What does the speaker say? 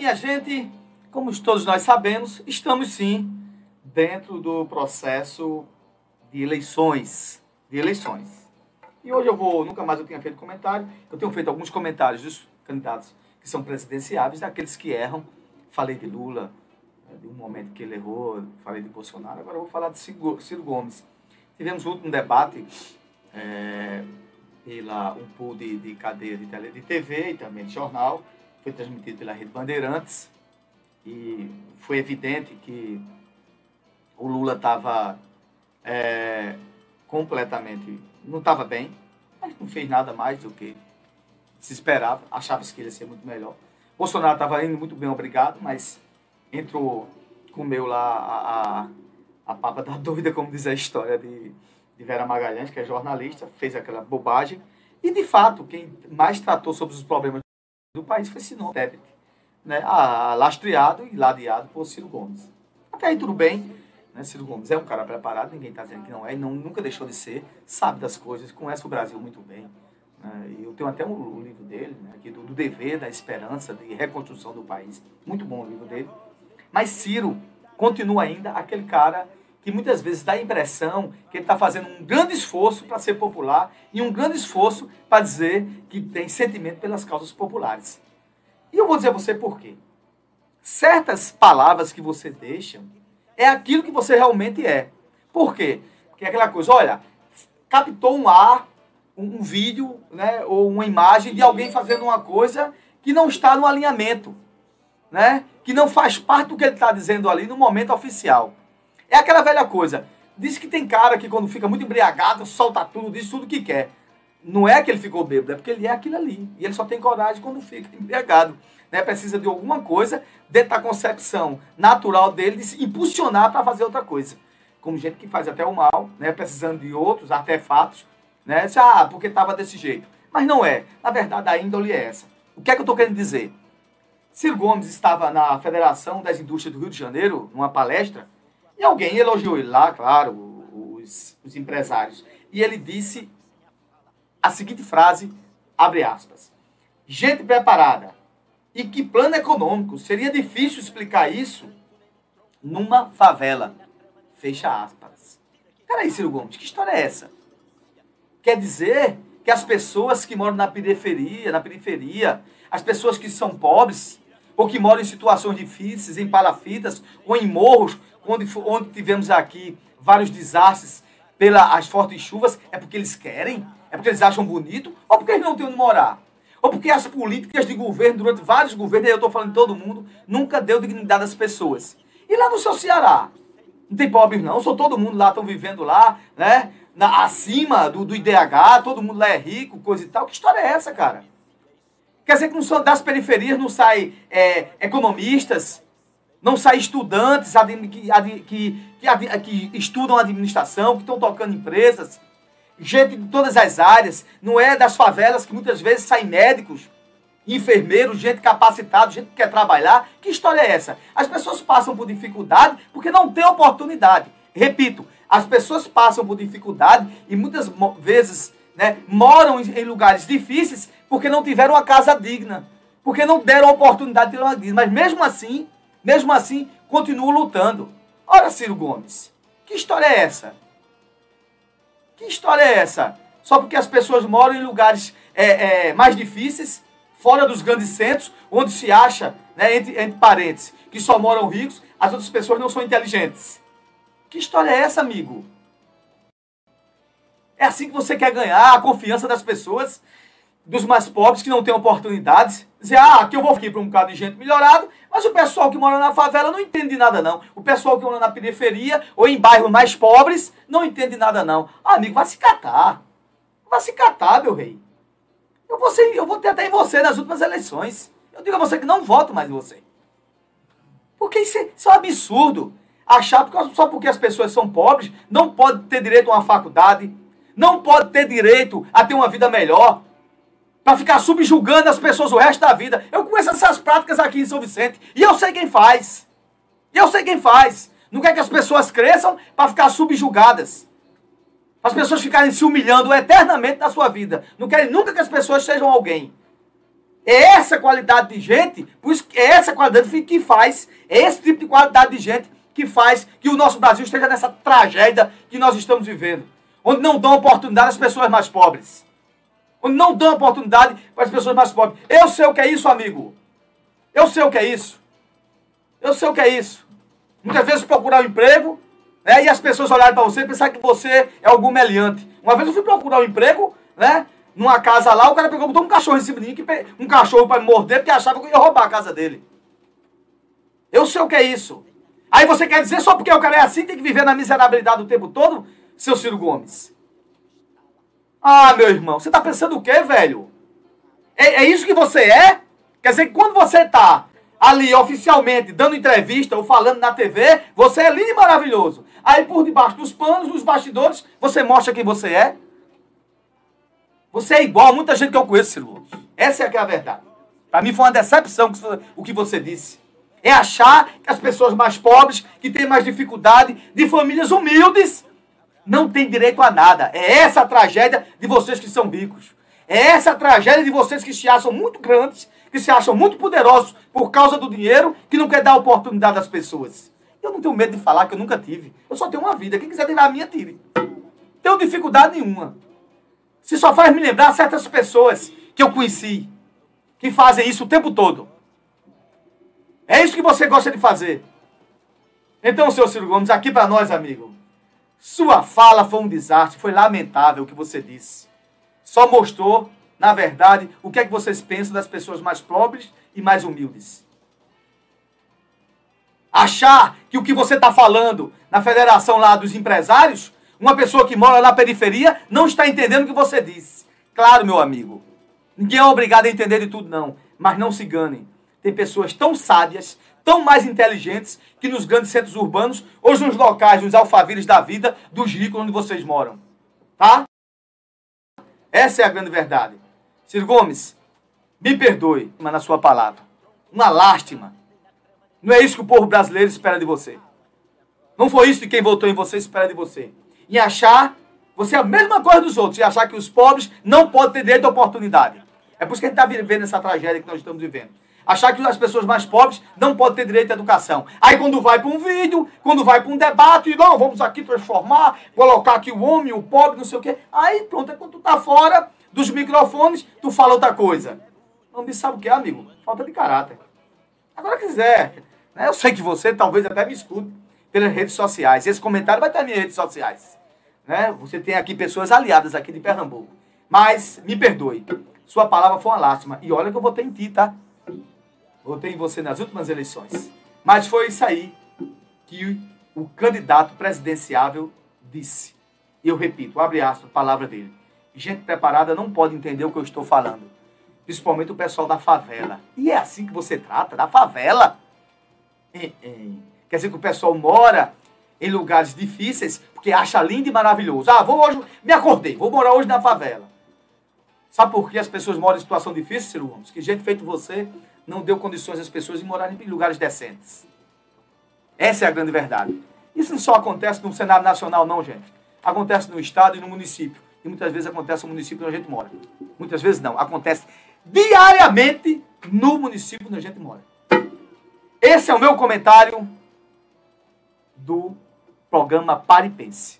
minha gente, como todos nós sabemos, estamos sim dentro do processo de eleições. De eleições. E hoje eu vou, nunca mais eu tinha feito comentário, eu tenho feito alguns comentários dos candidatos que são presidenciáveis, daqueles que erram. Falei de Lula, né, de um momento que ele errou, falei de Bolsonaro, agora eu vou falar de Ciro Gomes. Tivemos o último debate é, pela um pool de, de cadeia de, tele, de TV e também de jornal, foi transmitido pela Rede Bandeirantes, e foi evidente que o Lula estava é, completamente. não estava bem, mas não fez nada mais do que se esperava, achava que ele ia ser muito melhor. Bolsonaro estava indo muito bem, obrigado, mas entrou, comeu lá a, a, a papa da dúvida, como diz a história de, de Vera Magalhães, que é jornalista, fez aquela bobagem. E, de fato, quem mais tratou sobre os problemas do país foi Sinop Tebet, né? Ah, lastreado e ladeado por Ciro Gomes. Até aí tudo bem, né? Ciro Gomes é um cara preparado, ninguém está dizendo que não é, não, nunca deixou de ser, sabe das coisas, conhece o Brasil muito bem. Né? Eu tenho até um livro dele, né? aqui do, do dever, da esperança, de reconstrução do país. Muito bom o livro dele. Mas Ciro continua ainda aquele cara que muitas vezes dá a impressão que ele está fazendo um grande esforço para ser popular e um grande esforço para dizer que tem sentimento pelas causas populares. E eu vou dizer a você por quê. Certas palavras que você deixa é aquilo que você realmente é. Por quê? Porque é aquela coisa, olha, captou um ar, um, um vídeo, né, ou uma imagem de alguém fazendo uma coisa que não está no alinhamento, né? Que não faz parte do que ele está dizendo ali no momento oficial. É aquela velha coisa. Diz que tem cara que quando fica muito embriagado, solta tudo, diz tudo que quer. Não é que ele ficou bêbado, é porque ele é aquilo ali. E ele só tem coragem quando fica embriagado. Né? Precisa de alguma coisa dentro da concepção natural dele de se impulsionar para fazer outra coisa. Como gente que faz até o mal, né? precisando de outros artefatos. Né? Ah, porque estava desse jeito. Mas não é. Na verdade, a índole é essa. O que é que eu estou querendo dizer? Ciro Gomes estava na Federação das Indústrias do Rio de Janeiro, numa palestra, e alguém elogiou ele lá, claro, os, os empresários. E ele disse a seguinte frase, abre aspas. Gente preparada. E que plano econômico? Seria difícil explicar isso numa favela. Fecha aspas. Peraí, Ciro Gomes, que história é essa? Quer dizer que as pessoas que moram na periferia, na periferia, as pessoas que são pobres, ou que moram em situações difíceis, em palafitas, ou em morros, onde, onde tivemos aqui vários desastres pelas fortes chuvas, é porque eles querem? É porque eles acham bonito? Ou porque eles não têm onde morar? Ou porque as políticas de governo, durante vários governos, eu estou falando de todo mundo, nunca deu dignidade às pessoas. E lá no seu Ceará? Não tem pobres não, só todo mundo lá estão vivendo lá, né? Na, acima do, do IDH, todo mundo lá é rico, coisa e tal. Que história é essa, cara? Quer dizer que não das periferias não saem é, economistas, não saem estudantes que, que, que, que estudam administração, que estão tocando empresas, gente de todas as áreas, não é das favelas que muitas vezes saem médicos, enfermeiros, gente capacitada, gente que quer trabalhar. Que história é essa? As pessoas passam por dificuldade porque não têm oportunidade. Repito, as pessoas passam por dificuldade e muitas vezes né, moram em lugares difíceis porque não tiveram uma casa digna, porque não deram a oportunidade de ter uma digna. Mas mesmo assim, mesmo assim, continuam lutando. Ora, Ciro Gomes, que história é essa? Que história é essa? Só porque as pessoas moram em lugares é, é, mais difíceis, fora dos grandes centros, onde se acha, né, entre, entre parentes, que só moram ricos, as outras pessoas não são inteligentes. Que história é essa, amigo? É assim que você quer ganhar a confiança das pessoas, dos mais pobres que não têm oportunidades? Dizer, ah, aqui eu vou aqui para um bocado de gente melhorado, mas o pessoal que mora na favela não entende nada, não. O pessoal que mora na periferia ou em bairros mais pobres não entende nada, não. Ah, amigo, vai se catar. Vai se catar, meu rei. Eu vou, ser, eu vou ter até em você nas últimas eleições. Eu digo a você que não voto mais em você. Porque isso é, isso é um absurdo. Achar que só porque as pessoas são pobres não pode ter direito a uma faculdade, não pode ter direito a ter uma vida melhor, para ficar subjugando as pessoas o resto da vida. Eu conheço essas práticas aqui em São Vicente e eu sei quem faz. Eu sei quem faz. Não quer que as pessoas cresçam para ficar subjugadas. As pessoas ficarem se humilhando eternamente na sua vida. Não querem nunca que as pessoas sejam alguém. É essa qualidade de gente, é essa qualidade que faz, é esse tipo de qualidade de gente que faz que o nosso Brasil esteja nessa tragédia que nós estamos vivendo. Onde não dão oportunidade às pessoas mais pobres. Onde não dão oportunidade para as pessoas mais pobres. Eu sei o que é isso, amigo. Eu sei o que é isso. Eu sei o que é isso. Muitas vezes procurar um emprego, né, e as pessoas olharem para você e pensar que você é algum meliante. Uma vez eu fui procurar um emprego, né? Numa casa lá, o cara pegou botou um cachorro em cima de mim, um cachorro para morder, porque achava que eu ia roubar a casa dele. Eu sei o que é isso. Aí você quer dizer só porque o cara é assim, tem que viver na miserabilidade o tempo todo, seu Ciro Gomes? Ah, meu irmão, você está pensando o quê, velho? É, é, isso que você é? Quer dizer que quando você está ali oficialmente dando entrevista ou falando na TV, você é lindo e maravilhoso. Aí por debaixo dos panos, nos bastidores, você mostra quem você é. Você é igual a muita gente que eu conheço, Ciro Essa é, é a verdade. Para mim foi uma decepção o que você disse. É achar que as pessoas mais pobres, que têm mais dificuldade, de famílias humildes, não têm direito a nada. É essa a tragédia de vocês que são ricos. É essa a tragédia de vocês que se acham muito grandes, que se acham muito poderosos por causa do dinheiro, que não quer dar oportunidade às pessoas. Eu não tenho medo de falar que eu nunca tive. Eu só tenho uma vida. Quem quiser tirar a minha, tire. Tenho dificuldade nenhuma. Se só faz me lembrar certas pessoas que eu conheci, que fazem isso o tempo todo. É isso que você gosta de fazer. Então, seu Ciro Gomes, aqui para nós, amigo. Sua fala foi um desastre, foi lamentável o que você disse. Só mostrou, na verdade, o que é que vocês pensam das pessoas mais pobres e mais humildes. Achar que o que você está falando na federação lá dos empresários, uma pessoa que mora na periferia não está entendendo o que você disse. Claro, meu amigo. Ninguém é obrigado a entender de tudo, não. Mas não se enganem tem pessoas tão sábias, tão mais inteligentes que nos grandes centros urbanos ou nos locais, nos alfaviles da vida dos ricos onde vocês moram. Tá? Essa é a grande verdade. Ciro Gomes, me perdoe, mas na sua palavra. Uma lástima. Não é isso que o povo brasileiro espera de você. Não foi isso que quem votou em você espera de você. E achar você é a mesma coisa dos outros e achar que os pobres não podem ter direito à oportunidade. É por isso que a gente está vivendo essa tragédia que nós estamos vivendo. Achar que as pessoas mais pobres não podem ter direito à educação. Aí quando vai para um vídeo, quando vai para um debate, não, vamos aqui transformar, colocar aqui o homem, o pobre, não sei o quê. Aí pronto, é quando tu tá fora dos microfones, tu fala outra coisa. Não me sabe o que é, amigo? Falta de caráter. Agora quiser. Né? Eu sei que você talvez até me escute pelas redes sociais. Esse comentário vai estar nas minhas redes sociais. Né? Você tem aqui pessoas aliadas aqui de Pernambuco. Mas, me perdoe. Sua palavra foi uma lástima. E olha que eu votei em ti, tá? Votei em você nas últimas eleições. Mas foi isso aí que o candidato presidenciável disse. Eu repito, abre aspas, palavra dele. Gente preparada não pode entender o que eu estou falando. Principalmente o pessoal da favela. E é assim que você trata, da favela. Quer dizer que o pessoal mora em lugares difíceis porque acha lindo e maravilhoso. Ah, vou hoje, me acordei, vou morar hoje na favela. Sabe por que as pessoas moram em situação difícil, Ciro Gomes? Que gente feito você não deu condições às pessoas de morarem em lugares decentes. Essa é a grande verdade. Isso não só acontece no Senado Nacional, não, gente. Acontece no Estado e no município. E muitas vezes acontece no município onde a gente mora. Muitas vezes não. Acontece diariamente no município onde a gente mora. Esse é o meu comentário do programa Paripense.